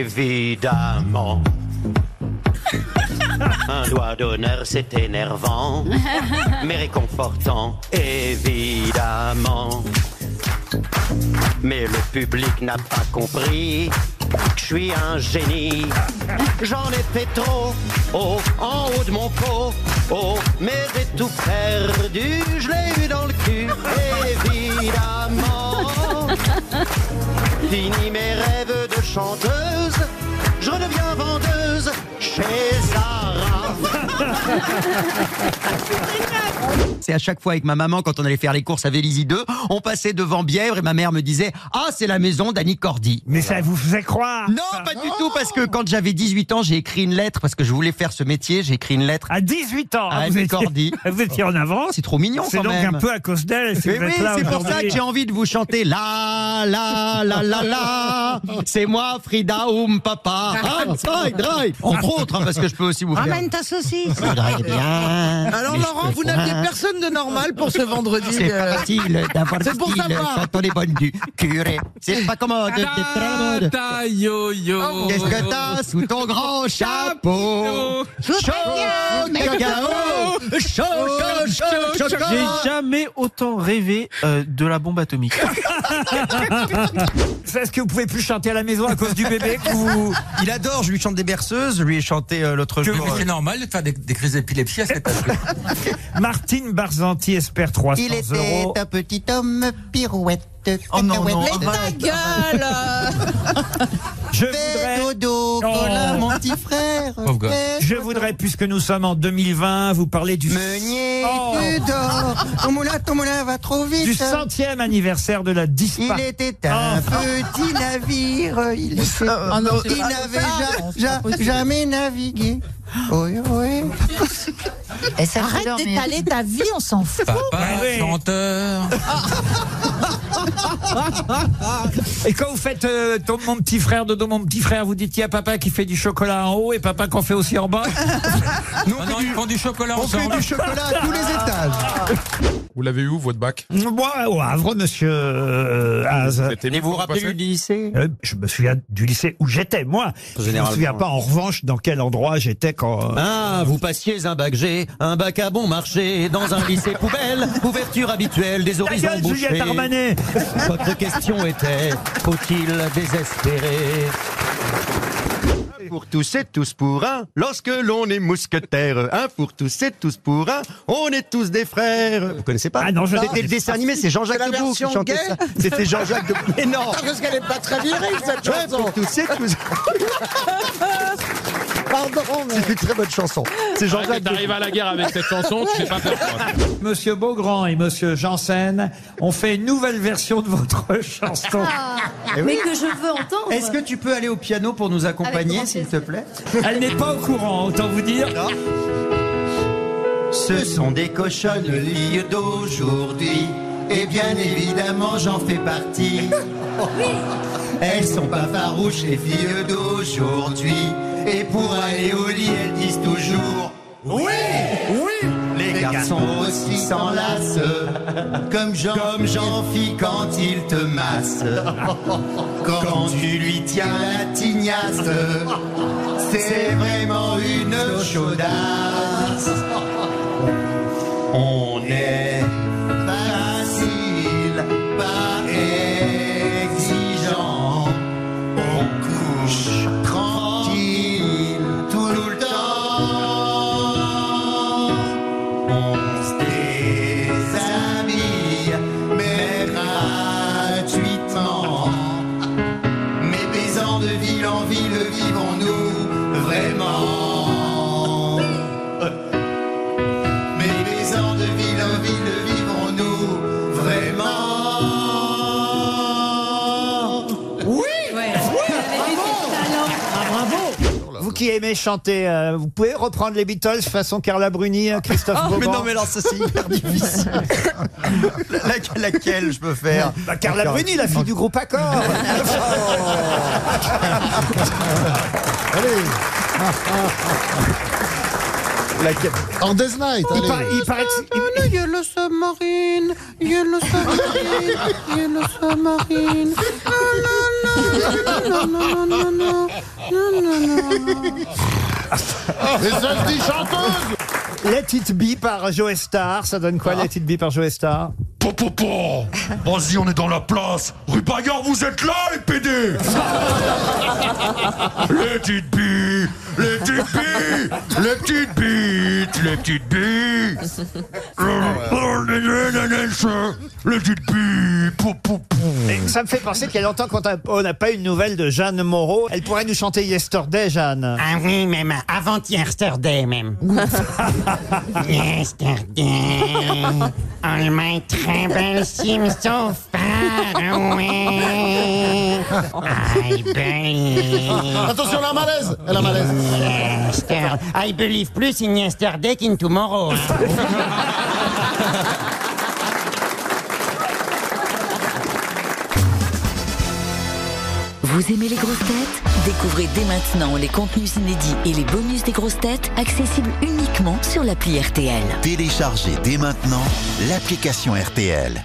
évidemment. Un doigt d'honneur, c'est énervant, mais réconfortant, évidemment. Mais le public n'a pas compris que je suis un génie. J'en ai fait trop, oh, en haut de mon pot, oh, mais j'ai tout perdu, je l'ai eu dans le cul, évidemment. Fini mes rêves de chanteuse, je redeviens vendeuse chez Zara. C'est à chaque fois avec ma maman quand on allait faire les courses à Vélizy 2, on passait devant Bièvre et ma mère me disait "Ah, c'est la maison d'Annie Cordy." Mais ça vous faisait croire Non, pas du tout parce que quand j'avais 18 ans, j'ai écrit une lettre parce que je voulais faire ce métier, j'ai écrit une lettre À 18 ans, à hein, vous Annie étiez, Cordy. vous étiez en avance. C'est trop mignon C'est quand donc même. un peu à cause d'elle. si Mais vous êtes oui, là c'est pour ça que j'ai envie de vous chanter la la la la la. C'est moi Frida Oum Papa. Ah. Entre autres, hein, parce que je peux aussi vous faire. Ramène ta saucisse. Bien. Alors Laurent, vous n'aviez personne de normal pour ce vendredi. C'est euh, pas facile d'avoir c'est pour savoir. quand on est bonne du curé. C'est pas commode à la mode. Ta yo yo. Qu'est-ce que t'as sous ton grand chapeau? Chaud cacao Chaud, chaud, chaud, chaud, chaud J'ai jamais autant rêvé euh, de la bombe atomique. Est-ce que vous pouvez plus chanter à la maison à cause du bébé que vous... Il adore, je lui chante des berceuses, je lui ai chanté euh, l'autre jour. euh, C'est normal de faire des, des crises d'épilepsie à cet âge Martine Barzanti espère 300 Il était euros. un petit homme pirouette. Oh non, non. cacahuète, Ta gueule Je voudrais, dodo, Oh. Colin, mon petit frère. Je voudrais, puisque nous sommes en 2020, vous parler du, Meunier, Oh. tu dors. Ton moulin, ton moulin va trop vite. du centième anniversaire de la Il disparition. était un Oh. petit navire. Il, était- il n'avait ja- ja- jamais navigué. Oui, oui. Arrête d'étaler ta vie, on s'en fout. Papa, Ah oui. chanteur. Et quand vous faites euh, ton, mon petit frère, Dodo, mon petit frère, vous dites il y a papa qui fait du chocolat en haut et papa qu'on fait aussi en bas. Non, non, ils font du chocolat On fait du chocolat à tous les étages. Vous l'avez eu où, votre bac Moi, au Havre, monsieur euh, Az. C'était Et vous vous rappelez du lycée? Euh, je me souviens du lycée où j'étais, moi. Je me Généralement. souviens pas, en revanche, dans quel endroit j'étais quand... euh, Ah, vous passiez un bac G, un bac à bon marché, dans un lycée poubelle, ouverture habituelle des horizons gueule, bouchés. Juliette Armanet Votre question était, faut-il désespérer pour tous et tous pour un, lorsque l'on est mousquetaire. Un pour tous et tous pour un, on est tous des frères. Vous connaissez pas Ah non, je C'était le connais dessin pas. animé, c'est Jean-Jacques C'est Debout qui chantait ça. C'était Jean-Jacques Debout. Mais non Parce qu'elle est pas très virile cette Ouais, chanson. pour tous et tous. Pardon, mais... C'est une très bonne chanson. C'est Jean-Jacques. T'arrives à la guerre avec cette chanson, tu sais pas faire quoi. Monsieur Beaugrand et Monsieur Janssen ont fait une nouvelle version de votre chanson. Eh oui. Mais que je veux entendre. Est-ce que tu peux aller au piano pour nous accompagner, s'il te plaît? Elle n'est pas au courant, autant vous dire. Ce sont des cochonneries d'aujourd'hui. Et bien évidemment, j'en fais partie. Elles sont pas farouches, les filles d'aujourd'hui. Et pour aller au lit, elles disent toujours Oui, oui. Les garçons aussi s'enlacent, comme Jean, comme Jean-Phi quand il te masse. Quand tu lui tiens la tignasse, c'est vraiment une chaudasse. Ville en ville, vivons-nous qui aimez chanter, euh, vous pouvez reprendre les Beatles façon Carla Bruni, euh, Christophe Oh, mais Beaugrand non, mais ça c'est hyper difficile. La- laquelle je peux faire Bah, Carla Encore. Bruni, la fille du groupe Accord. Laquelle En Death Night, Il, allez. par- il paraît que- il- Yellow submarine, yellow submarine, yellow submarine. Les seules dix chanteuses Let It Be par Joe Star, ça donne quoi ah. Let It Be par Joe Star Po. Vas-y, on est dans la place. Rue Bayard, vous êtes là, les PD Let It Be billes, les petites billes, les petites bites, les petites billes. Les petites billes, po, po, po. Et Ça me fait penser qu'il y a longtemps qu'on n'a- on n'a pas eu de nouvelles de Jeanne Moreau. Elle pourrait nous chanter Yesterday, Jeanne. Ah oui, même avant-yesterday même. yesterday, all my troubles seem so. I believe. Attention, elle a un malaise Elle a un malaise Yester- I believe plus in yesterday qu'in tomorrow. Vous aimez les grosses têtes? Découvrez dès maintenant les contenus inédits et les bonus des grosses têtes accessibles uniquement sur l'appli RTL. Téléchargez dès maintenant l'application RTL.